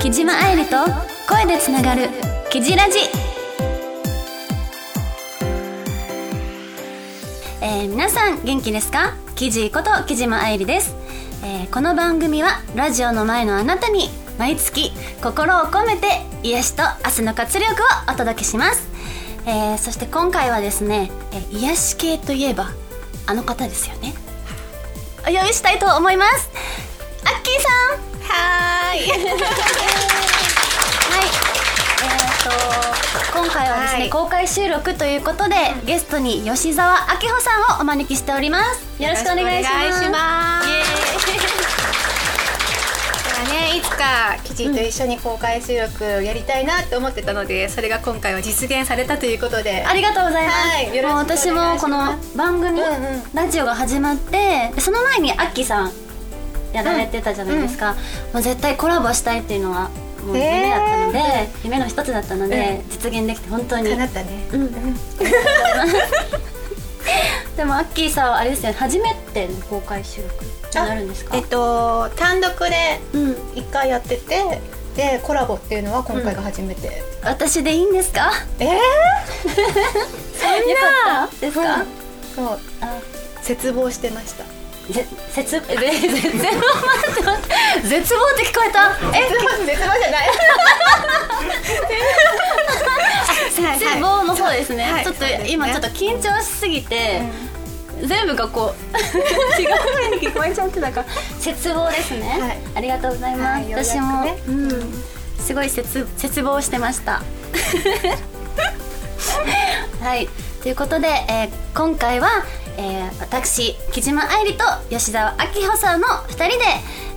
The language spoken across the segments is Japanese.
木島愛理と声でつながる「キジラジ」えー、皆さん元気ですか？キジこと木島愛理です、えーこの番組はラジオの前のあなたに毎月心を込めて癒しと明日の活力をお届けします、えーそして今回はですね、えー癒し系といえばあの方ですよねお呼びしたいと思いますアッキーさんはーい。はい。えー、と今回はですね、はい公開収録ということで、ゲストに吉澤明穂さんをお招きしております。よろしくお願いします。ね、いつかキジと一緒に公開収録やりたいなって思ってたので、それが今回は実現されたということで。ありがとうございます。はいもう私もこの番組、うんうんラジオが始まって、その前にアッキーさんやられてたじゃないですか。もう絶対コラボしたいっていうのはもう夢だったので、え夢の一つだったので、実現できて本当に叶ったね。うん、でもアッキーさんはあれですよね初めての公開収録になるんですか？えっと単独でうん。一回やってて、でコラボっていうのは今回が初めて。私でいいんですか？えー、よかった。ですか、うん。そう。あ。絶望してました。ぜ絶えぜ絶望絶望って聞こえた。え絶望じゃない。絶望の方ですね、はい。ちょっと今ちょっと緊張しすぎて、全部がこう 違う。風に聞こえちゃってたから絶望ですね、はい。ありがとうございます、私も、ね。うん。すごい絶絶望してました。はい。ということで、えー今回は、えー私木島愛理と吉澤明穂さんの2人で、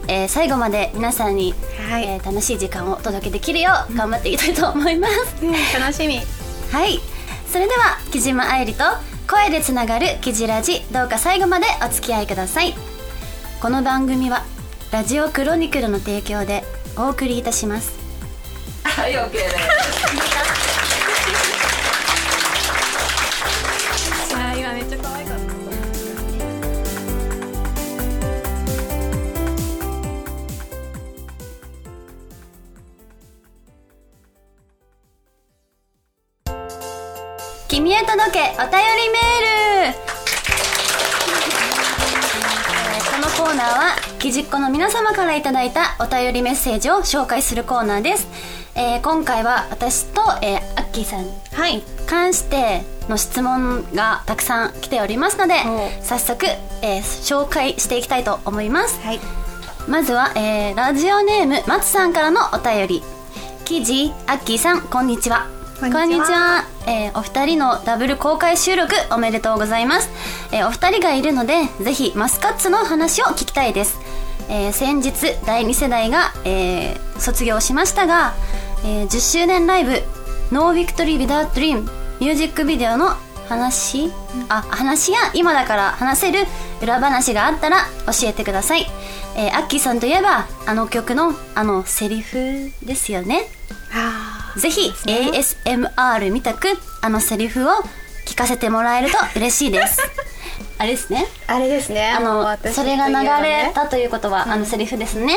えー最後まで皆さんに、はい。えー楽しい時間をお届けできるよう頑張っていきたいと思います、楽しみ。はい。それでは木島愛理と声でつながるキジラジどうか最後までお付き合いください。この番組はラジオクロニクルの提供でお送りいたします。はい、オッケーです。あー今めっちゃ可愛かった。君へ届けお便りメールこのコーナーはきじっこの皆様からいただいたお便りメッセージを紹介するコーナーです、えー今回は私と、えーアッキーさんに関しての質問がたくさん来ておりますのでお早速、えー紹介していきたいと思います。はい。まずは、えーラジオネーム松さんからのお便り。キジアッキーさんこんにちは。こんにちは。えーお二人のダブル公開収録おめでとうございます、えーお二人がいるのでぜひマスカッツの話を聞きたいです、えー先日第2世代が、えー卒業しましたが、えー10周年ライブ「 No Victory ビダー Dream」ミュージックビデオの話、あ話や今だから話せる裏話があったら教えてください、えーアッキーさんといえばあの曲のあのセリフですよね。あぜひ ASMR みたくあのセリフを聞かせてもらえると 嬉しいです。あれですね。あれですね。あのもう私それが流れたということは、あのセリフですね。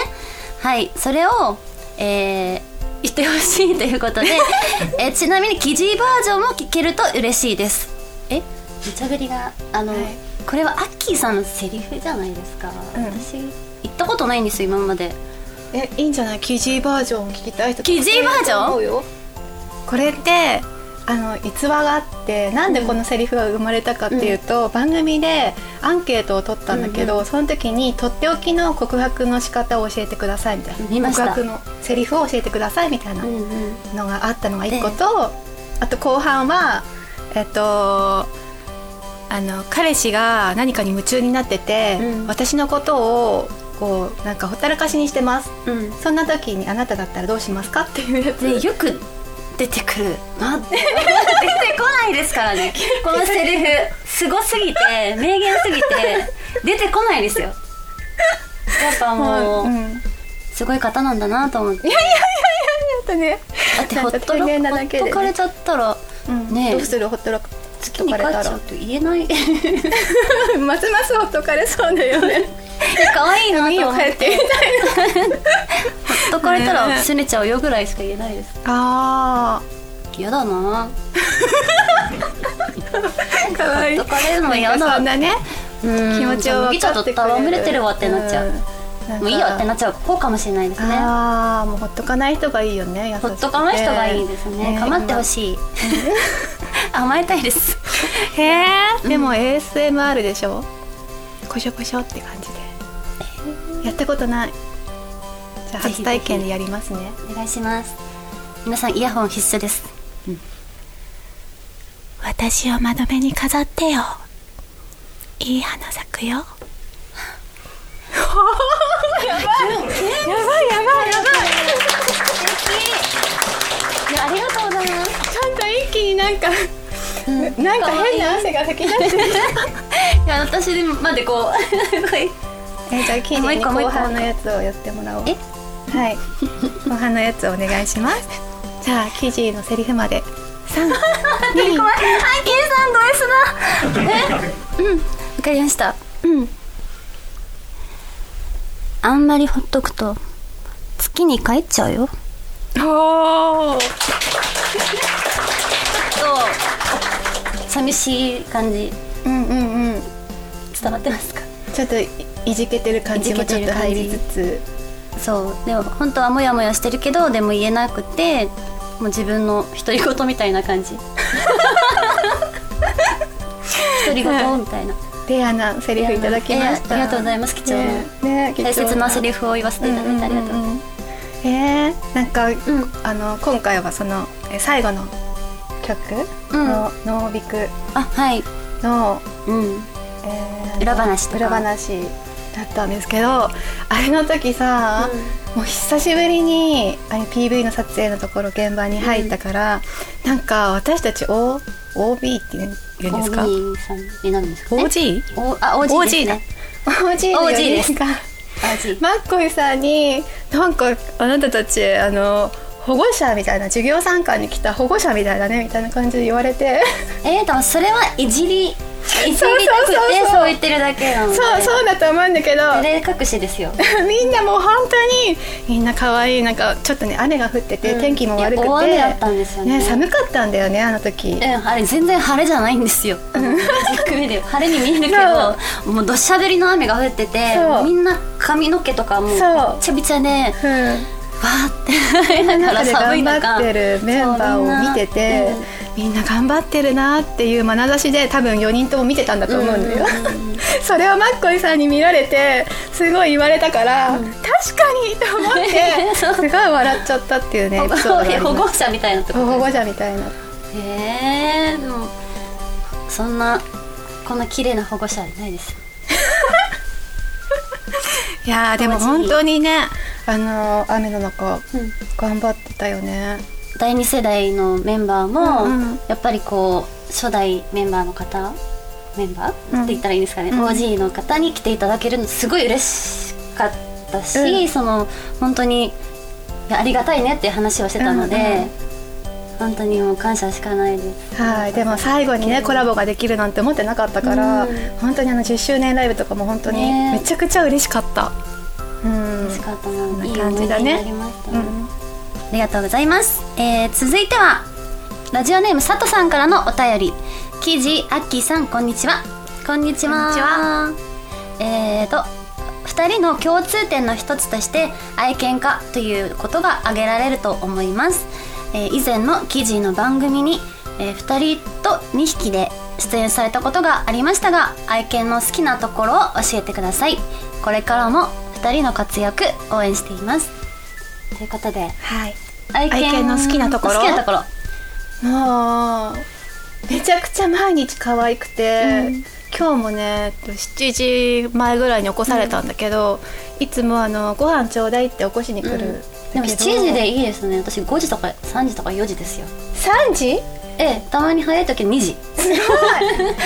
はい。それをえー言ってほしいということで、えーちなみに記事バージョンも聞けると嬉しいです。え？無茶ぶりがあの、はい。これはアッキーさんのセリフじゃないですか、うん。私言ったことないんですよ今まで。えいいんじゃない？キジーバージョン聞きたい人キジーバージョン？これってあの逸話があってなんでこのセリフが生まれたかっていうと、番組でアンケートを取ったんだけど、その時にとっておきの告白の仕方を教えてくださいみたいな。告白のセリフを教えてくださいみたいなうんうんのがあったのが一個と、あと後半はえっとあの彼氏が何かに夢中になってて、うん。私のことをこうなんかほったらかしにしてます。うん。そんな時にあなただったらどうしますかっていうやつ。でよく出てくる。な 出てこないですからね。このセリフ。すごすぎて名言すぎて出てこないですよ。やっぱもう、うん、すごい方なんだなと思って。いやいやいやいやだってね。だってほっとろなんか天然なほっとかれちゃったらうん。ねえ。どうする？ほったら。つ先に帰っちゃうと言えない。ますますほっとかれそうだよね可愛いなといいって。帰ってみたいなほっとかれたら拗ねちゃうよぐらいしか言えないです。あ嫌だな。あかわい。いほっとかれるのは嫌だ。そんなねうん。気持ちを分かってくれる。れてるわってなっちゃう、ん。なんか。もういいよってなっちゃう。方かもしれないですね。ああもうほっとかない人がいいよね。ほっとかない人がいいですね。構ってほしい。甘えたいです。へえでも ASMR でしょ？こしょこしょって感じでやったことない。じゃあ初体験でやりますね。お願いします。皆さんイヤホン必須です。私を窓辺に飾ってよ。いい花咲くよ。やばいやばいやばい。やばいいやありがとうございます。ちゃんと一気になんか、なんか変な汗が吹き出してる。いや私までこう えじゃあキリにもう一個もう一個後半のやつをやってもらおう。え？はい。後半のやつをお願いします。じゃあ記事のセリフまで。3 2怖いあケイさんド S だ。え？うん。わかりました。うん。あんまりほっとくと月に帰っちゃうよ。おー。と寂しい感じ。うんうんうん。伝わってますか？ちょっといいじけてる感じもちょっと入りつつ。そう。でも本当はモヤモヤしてるけどでも言えなくてもう自分の独り言みたいな感じ。独り言みたいな。レアなセリフいただきました、えーありがとうございます貴重な。ねね貴重大切なセリフを言わせていただいてありがとう。ございます、んんん。えー、なんか、ん。あの今回はそのえ最後の曲？うん。の「ノービクあはい。の」うん。えー裏話とか。裏話だったんですけどあれの時さ、もう久しぶりにあれ PV の撮影のところ現場に入ったから、なんか私たち O OB って言うんですか？OB さんになるんですかね？OG? おあ OG ですね。OG の OG 4です。人が OG マッコイさんになんかあなたたちあの保護者みたいな授業参観に来た保護者みたいだねみたいな感じで言われて。えー、でもそれはいじりいじりたくてそう言ってるだけなので。そうそうだと思うんだけど。照れ隠しですよ。みんなもう本当にみんな可愛いなんかちょっとね雨が降ってて、うん。天気も悪くて。大雨だったんですよね。寒かったんだよねあの時。うん、あれ全然晴れじゃないんですよ。晴れに見えるけどもう土砂降りの雨が降っててみんな髪の毛とかもうびちゃびちゃでわうん。ーって だから中。で寒い頑中張ってるメンバーを見ててみんな頑張ってるなっていう眼差しで多分4人とも見てたんだと思うんだよ、それをマッコイさんに見られてすごい言われたから、確かにと思って すごい笑っちゃったっていうね保護者みたいな保護者みたいな。へえでもそんなこんな綺麗な保護者いないです いやーでも本当にねあのー雨の中、うん。頑張ってたよね第2世代のメンバーも、うんうん。やっぱりこう初代メンバーの方メンバー、うん。って言ったらいいんですかね、うん。OG の方に来ていただけるのすごい嬉しかったし、うん。その本当にありがたいねっていう話をしてたので、うんうん本当にもう感謝しかないです。はいでも最後にねコラボができるなんて思ってなかったから、うん。本当にあの10周年ライブとかも本当にね。めちゃくちゃ嬉しかった、うん。嬉しかったな、そんないい感じだね。ありがとうございます、えー続いてはラジオネーム佐藤さんからのお便り。キジアッキーさんこんにちは。こんにちは。えーと2人の共通点の一つとして愛犬家ということが挙げられると思います、えー以前の記事の番組に、え2人と2匹で出演されたことがありましたが愛犬の好きなところを教えてください。これからも2人の活躍応援しています。ということではい愛愛犬の好きなところ？好きなところ。もうめちゃくちゃ毎日可愛くて、今日もね7時前ぐらいに起こされたんだけど、いつもあのご飯ちょうだいって起こしに来るんだけど、でも7時でいいですね。私5時とか3時とか4時ですよ。3時？ええたまに早い時2時。すごい。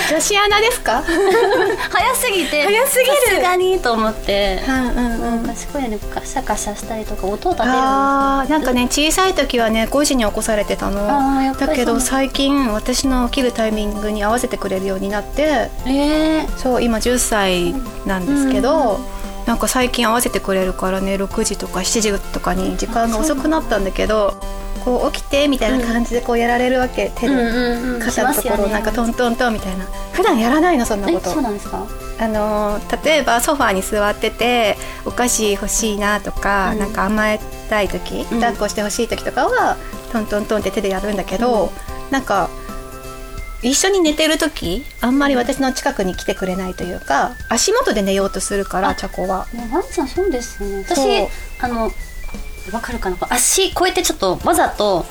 女子アナですか？早すぎて早すぎる。さすがにと思って。うんうんうん。賢いよねカシャカシャしたりとか音を立てるあーなんかね小さい時はね5時に起こされてたあーやっぱりのだけど最近私の起きるタイミングに合わせてくれるようになって。えー、そう今10歳なんですけど、なんか最近合わせてくれるからね6時とか7時とかに時間が遅くなったんだけどこう起きてみたいな感じでこうやられるわけ、手で、うんうん。うん肩のところなんかトントントンみたいな。普段やらないのそんなえこと。そうなんですか？あのー例えばソファーに座っててお菓子欲しいなとか、うん。なんか甘えたい時うん。抱っこしてほしい時とかは、トントントンって手でやるんだけど、なんか一緒に寝てる時あんまり私の近くに来てくれないというか足元で寝ようとするからチャコは。ねワンちゃんそうですよね。私あのわかるかな？足こうやってちょっとわざと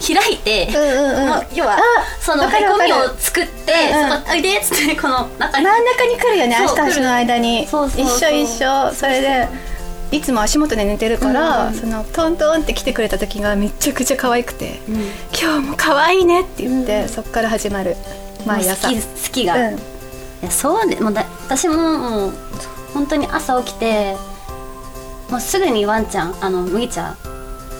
開いて、うんうんうん。要はあそのわかるわかる。へこみを作って、うんうん。そこおいでっつってこの中に。真ん中に来るよね足と足の間に。そうそう一緒一緒。それでいつも足元で寝てるから、うんうん。そのトントンって来てくれた時がめちゃくちゃ可愛くてうん「今日も可愛いね」って言って、うん。そっから始まる。毎朝。好き好きが、うん。いやそうでもうだ私ももう本当に朝起きてもうすぐにワンちゃんあの麦茶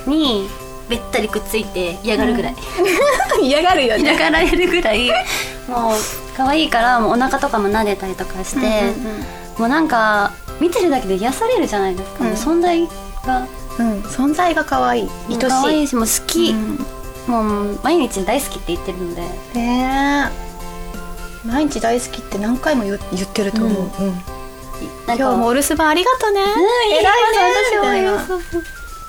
にべったりくっついて嫌がるぐらい、嫌がるよね。嫌がられるぐらい。もう可愛いからもうお腹とかも撫でたりとかして、うんうんもうなんか見てるだけで癒されるじゃないですか、うん。存在が。うん。うん存在が可愛い。愛しい。可愛いしもう好き、うん。もう毎日大好きって言ってるので。ねえ。毎日大好きって何回も言言ってると思う、うん。うん今日もお留守番ありがとね、うん偉いね。私も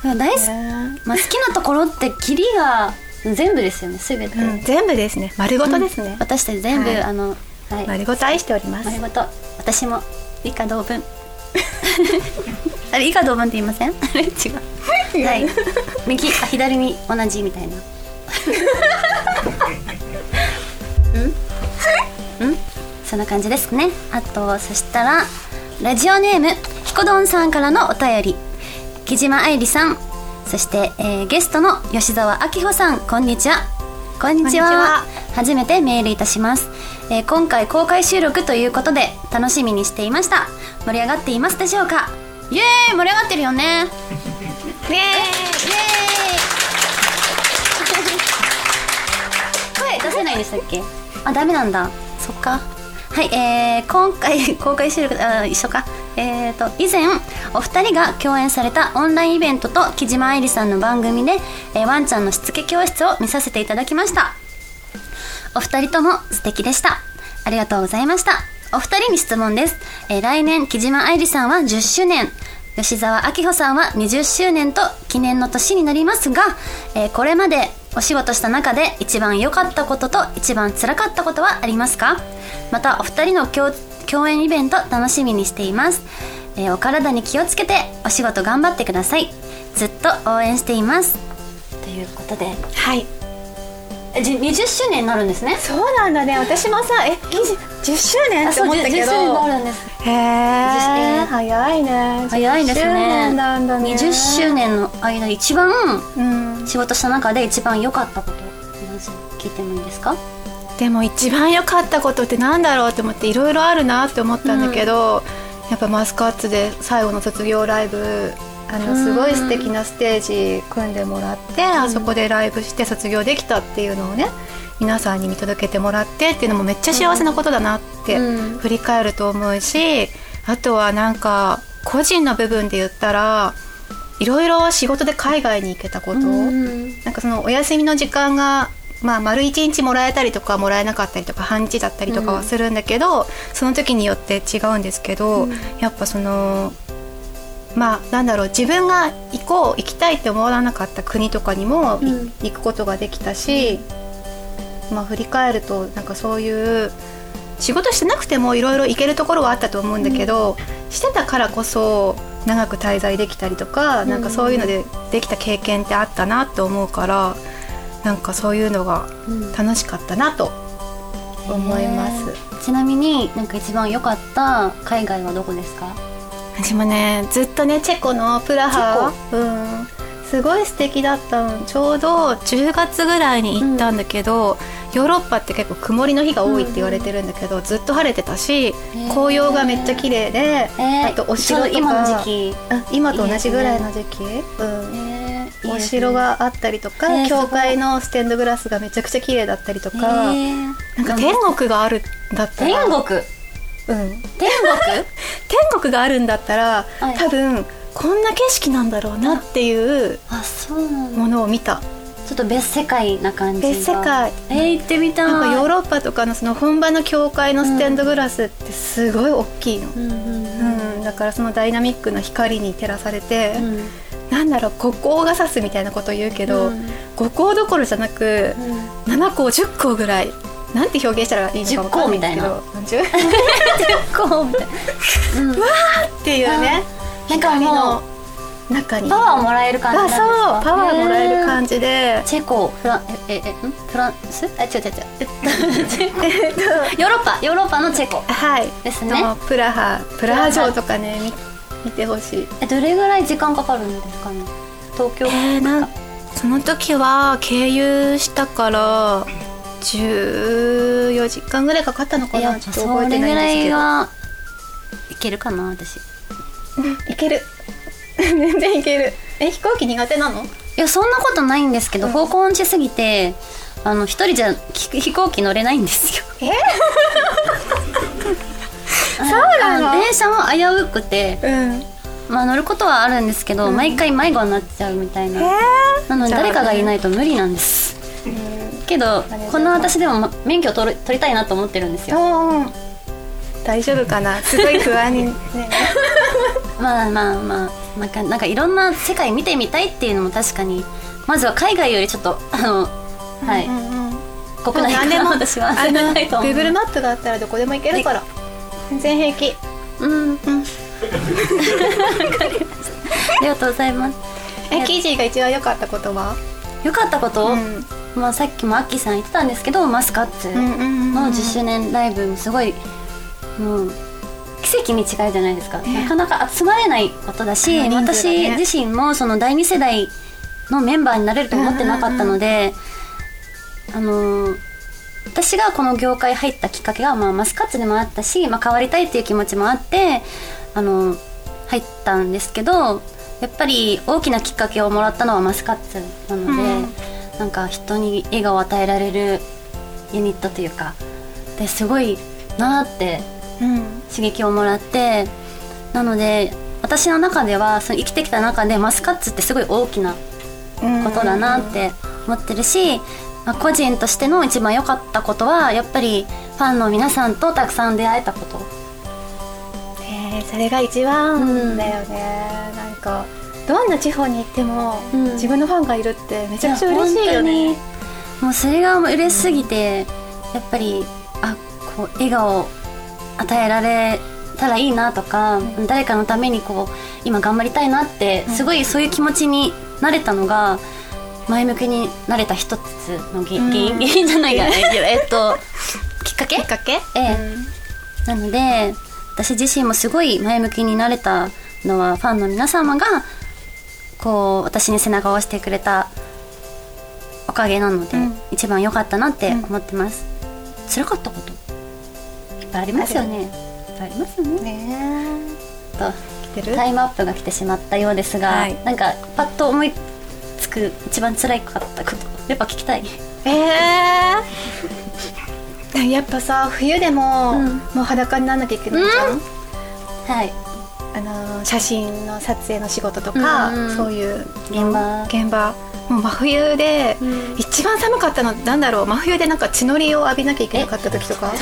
そう大好き、ね。まあ、好きなところってキリが全部ですよね全て、うん、全部ですね。丸ごとですね、私たち全部、はい。あのはい。丸ごと愛しております。丸ごと。私も以下同文。あれ以下同文って言いません？あ れ違うはい。右あ左に同じみたいな。うん？うん？そんな感じですね。あとそしたらラジオネームひこどんさんからのお便り。木島愛理さん。そして、えーゲストの吉澤明穂さん。こんにちは。こんにちは。初めてメールいたします、えー今回公開収録ということで楽しみにしていました。盛り上がっていますでしょうか？イエーイ！盛り上がってるよね。イエーイ！イエーイ！声出せないでしたっけ？あダメなんだ。そっかはいえー、今回 公開収録あ一緒か。えーと以前お二人が共演されたオンラインイベントと木島愛理さんの番組で、えーワンちゃんのしつけ教室を見させていただきました。お二人とも素敵でした。ありがとうございました。お二人に質問です、えー来年木島愛理さんは10周年。吉澤明穂さんは20周年と記念の年になりますが、えーこれまでお仕事した中で一番良かったことと一番辛かったことはありますか？またお二人の共演イベント楽しみにしています、えーお体に気をつけてお仕事頑張ってください。ずっと応援しています。ということで。はい。えじ20周年になるんですね。そうなんだね。私もさえ10周年って思ったけ10周年にどなるんです。へええ早いね。早いです10周ね年なんだね。20周年の間一番うん。仕事した中で一番良かったことまず聞いてもいいですか？でも一番良かったことってなんだろうって思っていろいろあるなって思ったんだけど、やっぱマスカッツで最後の卒業ライブあのすごい素敵なステージ組んでもらって、あそこでライブして卒業できたっていうのをね皆さんに見届けてもらってっていうのもめっちゃ幸せなことだなってうん。振り返ると思うしあとはなんか個人の部分で言ったらいろいろ仕事で海外に行けたこと、うん。なんかそのお休みの時間が、まあ、丸一日もらえたりとかもらえなかったりとか半日だったりとかはするんだけど、その時によって違うんですけど、やっぱそのまあなんだろう自分が行こう行きたいって思わなかった国とかにもいうん。行くことができたし、まあ振り返るとなんかそういう仕事してなくてもいろいろ行けるところはあったと思うんだけど、してたからこそ長く滞在できたりとか、なんかそういうのでできた経験ってあったなと思うからなんかそういうのがうん。楽しかったなと思います。ちなみになんか一番良かった海外はどこですか？私もねずっとねチェコのプラハ。うん。すごい素敵だったの。ちょうど10月ぐらいに行ったんだけど、ヨーロッパって結構曇りの日が多いって言われてるんだけど、ずっと晴れてたし紅葉がめっちゃ綺麗で、えーあとお城とか今の時期。あ今と同じぐらいの時期、うん。えーお城があったりとか、えー教会のステンドグラスがめちゃくちゃ綺麗だったりとか、えー。なんか天国があるんだったら。天国？うん、天 天国があるんだったら、はい。多分こんな景色なんだろうなっていうものを見た。ちょっと別世界な感じが別世界。えー、行ってみたい。なんかヨーロッパとかのその本場の教会のステンドグラスってすごい大きいの、うんうんうん。だからそのダイナミックな光に照らされて、うん。なんだろう五光が差すみたいなことを言うけど、うん。五光どころじゃなく、うん。7個10個ぐらいなんて表現したらいいのか分かんないんですけど。10こう？みたいな、うん、っていうね。光の中に。パワーもらえる感じそう。パワーもらえるじ感じで、チェコフランえええん？フランス？え違う違う違う。ヨーロッパヨーロッパのチェコ。はい。ですね。プラハプラハ城とかね見見てほしい。えどれぐらい時間かかるんですかね？東京えー、なんその時は経由したから14時間ぐらいかかったのかな？ちょっとそ覚えてないんですけど。いはいけるかな私。い いける。全然いける。え飛行機苦手なの？やそんなことないんですけど、方向音痴すぎてあの一人じゃき飛行機乗れないんですよ。え？そうなの？電車も危うくてうん。まあ乗ることはあるんですけど、毎回迷子になっちゃうみたいな、なので誰かがいないと無理なんですけどこんな私でもま免許取る取りたいなと思ってるんですよ。うん大丈夫かな。すごい不安にね。まあまあまあなんかなんかいろんな世界見てみたいっていうのも確かにまずは海外よりちょっとあのはい、うんうん国内から私はあ遊べの ないと思う。Google マップがあったらどこでも行けるから。全然平気。うん。うん。ありがとうございます。えキージーが一番良かったことは？よかったこと、うんまあ、さっきもアッキーさん言ってたんですけどマスカッツの10周年ライブもすごいもう奇跡に違いじゃないですか、なかなか集まれないことだし、ね。私自身もその第二世代のメンバーになれると思ってなかったので、あのー私がこの業界入ったきっかけが、まあ、マスカッツでもあったし、まあ、変わりたいっていう気持ちもあって、あのー入ったんですけどやっぱり大きなきっかけをもらったのはマスカッツなので、うんなんか人に笑顔を与えられるユニットというかですごいなーってうん。刺激をもらってなので私の中ではその生きてきた中でマスカッツってすごい大きなうん。ことだなって思ってるし、まあ、個人としての一番良かったことはやっぱりファンの皆さんとたくさん出会えたこと。えーそれが一番だよね、なんかどんな地方に行っても、うん。自分のファンがいるってめちゃくちゃ嬉しいよね。もうそれが嬉しすぎてやっぱりあこう笑顔を与えられたらいいなとか、誰かのためにこう今頑張りたいなってすごいそういう気持ちになれたのが前向きになれた一つの原うん。原因原因じゃないや。えっときっかけ？きっかけ？ええ。なので私自身もすごい前向きになれたのはファンの皆様がこう私に背中を押してくれたおかげなので、うん。一番良かったなって思ってます、辛かったこと？いっぱいありますよね。いっぱいありますよね。ねと来てる？タイムアップが来てしまったようですが、はい。なんかパッと思いつく一番辛いかったことやっぱ聞きたい。えー、やっぱさ冬でも、うん。もう裸にならなきゃいけないじゃん、はいあのー写真の撮影の仕事とか、うんうん。そういう現場現場。もう真冬で、うん。一番寒かったのなんだろう？真冬でなんか血のりを浴びなきゃいけなかった時とか。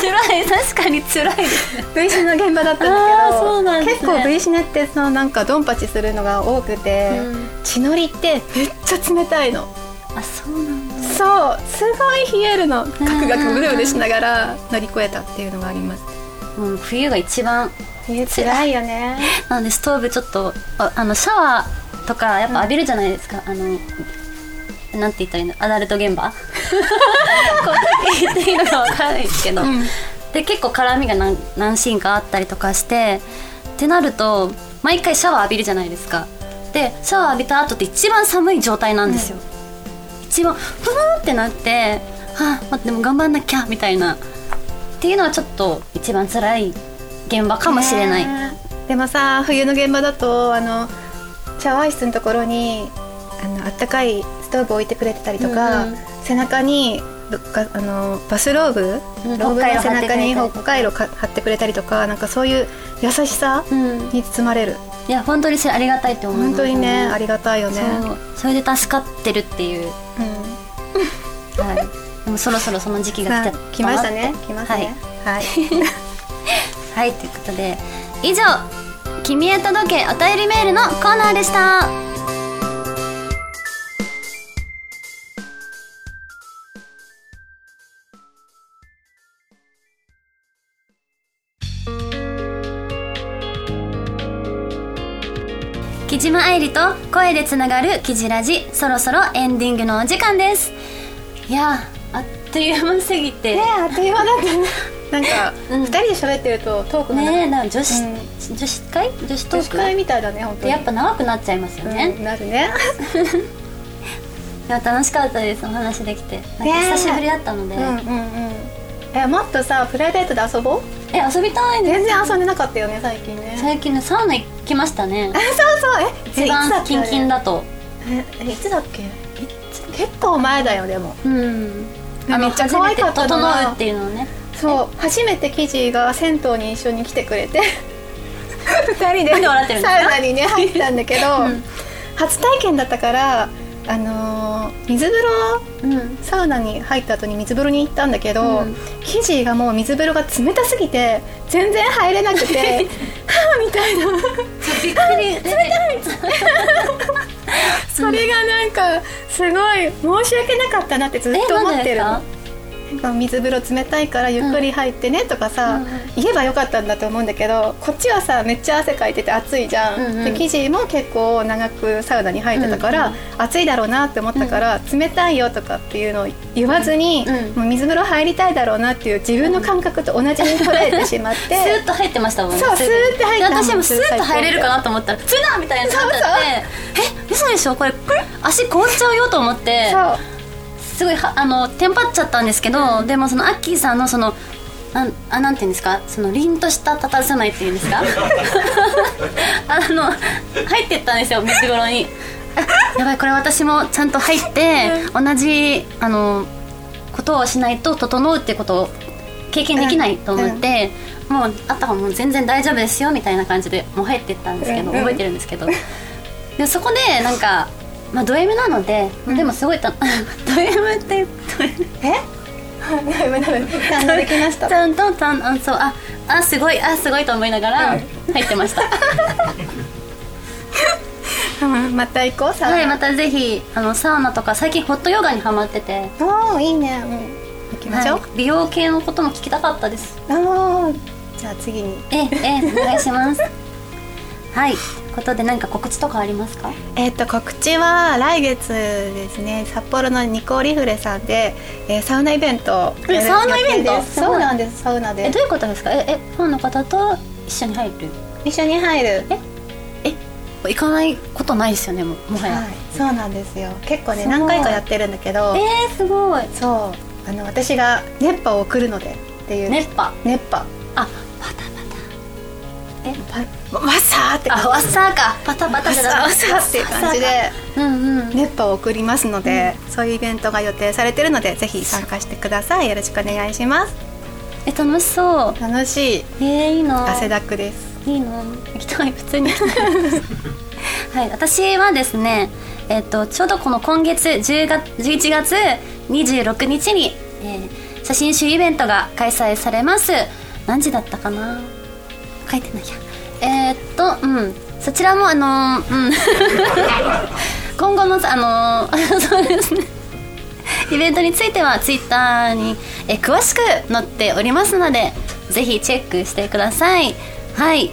辛い。確かに辛いです。V シネの現場だったんだけどそうなんですね。結構 V シネってそのなんかドンパチするのが多くて、うん。血のりってめっちゃ冷たいの。あそうなんだ。そう。すごい冷えるの。核がブルブルしながら乗り越えたっていうのがありますもう冬が一番冬辛い。よね。なのでストーブちょっとああのシャワーとかやっぱ浴びるじゃないですか、あのなんて言ったらいいの？アダルト現場？こう言っていいのかわからないですけど、ん。で結構絡みが何何シーンかあったりとかしてってなると毎回シャワー浴びるじゃないですか。でシャワー浴びた後って一番寒い状態なんですよ、一番ふーってなってはあでも頑張んなきゃみたいなっていうのはちょっと一番辛い現場かもしれない、ねでもさ冬の現場だとあのシャワー室のところにあのあったかいストーブ置いてくれてたりとか、うんうん。背中にどっかあのバスローブ、うん。ローブの背中に北北海道か貼ってくれたりとかなんかそういう優しさうん。に包まれる、いや本当にそれありがたいと思います。本当にねありがたいよね。それで助かってるっていう、うんもそろそろその時期が来さたあ来ましたね。来ましたね。はい、はい。ということで以上「君へ届けお便りメール」のコーナーでした。木島愛理と声でつながるキジラジそろそろエンディングのお時間です。いやという間すぎて。ねあっという間だったね。なんかうん。二、人で喋ってるとトークがねえな女子、う。ん女子会？女子トーク？会みたいだね本当に。やっぱ長くなっちゃいますよね、うんなるね。いや楽しかったですお話できて。久しぶりだったので、うんうんうん。えもっとさプライベートで遊ぼう？え遊びたいね全然遊んでなかったよね最近ね。最近ねサウナ行きましたね。あそうそう。え一番キンキンだだと。ええいつだっけ？結構前だよでも。うんめっちゃ可愛かった整うっていうのをね。そう初めてキジが銭湯に一緒に来てくれて。二人でサウナにね入ったんだけど、うん。初体験だったからあのー水風呂うん。サウナに入った後に水風呂に行ったんだけど、うん。生地がもう水風呂が冷たすぎて全然入れなくて はあみたいな。びっくり。冷たいそれがなんかすごい申し訳なかったなってずっと思ってるの水風呂冷たいからゆっくり入ってねとかさ、うん。言えばよかったんだと思うんだけどこっちはさめっちゃ汗かいてて暑いじゃん、うんうん。で生地も結構長くサウナに入ってたから、うん暑いだろうなって思ったから、冷たいよとかっていうのを言わずに、うん。もう水風呂入りたいだろうなっていう自分の感覚と同じに捉えてしまって、スーッと入ってましたもんね。そうスーッて入ったで私もスーッと入れるかなと思ったら「つな!」みたいになっちゃってそう。そうえ嘘でしょ？これ足凍っちゃうよと思って。そうすごいはあのテンパっちゃったんですけど、でもそのアッキーさんのそのなんあなんていうんですか？その凛とした佇まいっていうんですか？あの入ってったんですよ水風呂に。あ やばいこれ私もちゃんと入って同じあのことをしないと整うってことを経験できないと思って、もうあった方もう全然大丈夫ですよみたいな感じでもう入ってったんですけど、うんうん。覚えてるんですけど。でそこでなんかまあド M なので、でもすごいた ド M って言ってえダメダメ堪能できました。ちゃんとたんあそうああすごいあすごいと思いながら入ってました。うんまた行こうサウナ。はいまたぜひあのサウナとか最近ホットヨガにハマってて。おーいいね。うん。行きましょう、はい。美容系のことも聞きたかったです。あーじゃあ次に。ええええお願いします。はいことで何か告知とかありますか？えっ、と告知は来月ですね札幌のニコリフレさんで、えーサウナイベントサウナイベント？そうなんですサウナで。えどういうことですか？ええファンの方と一緒に入る？一緒に入る。ええ行かないことないですよねももはや、はいそうなんですよ。結構ね何回かやってるんだけど。えー、すごい。そう。あの私が熱波を送るのでっていう。熱波？熱波。あパタパわさーって。あわっさーか。パタパタわじゃなわさって。いう感じで。うんうん。熱波を送りますので、そういうイベントが予定されてるのでぜひ参加してください。よろしくお願いします。え楽しそう。楽しい。えー、いいな。汗だくです。いいな。行きたい普通に。はい私はですねえっ、とちょうどこの今月10月11月26日に、えー写真集イベントが開催されます。何時だったかな？書いてないやえーっとうん。そちらもあのーうん。今後のあのー そうですね。イベントについてはツイッターにえ詳しく載っておりますのでぜひチェックしてください。はい。よ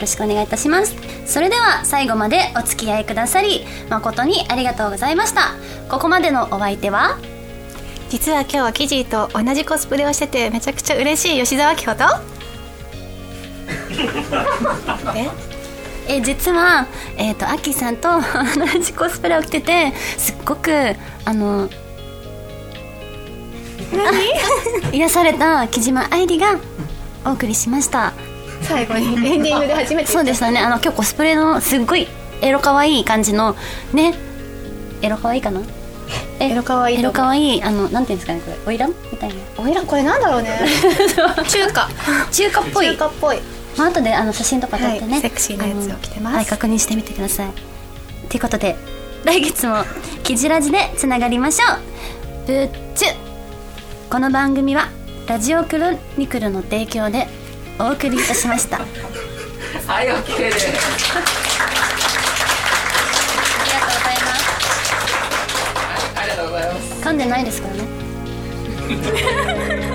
ろしくお願いいたします。それでは最後までお付き合いくださり誠にありがとうございました。ここまでのお相手は？実は今日はキジーと同じコスプレをしててめちゃくちゃ嬉しい吉沢明穂とえ？え実はえっ、とアッキーさんと同じコスプレを着ててすっごくあの何？癒された木島愛理がお送りしました。最後にエンディングで初めてそうでしたね。あの今日コスプレのすっごいエロかわいい感じのね？エロかわいいかな？え？エロかわいいエロかわいいあのなんていうんですかねこれ？オイラ？ンみたいな。おいらこれなんだろうね。中華。中華っぽい。中華っぽいまあ後であの写真とか撮ってね、はいセクシーなやつを着てます。あのはい確認してみてください。ということで来月もキジラジでつながりましょう。ぶっちゅこの番組はラジオクロニクルの提供でお送りいたしました。あ はい OK です。りがとうございます。ありがとうございます。噛んでないですからね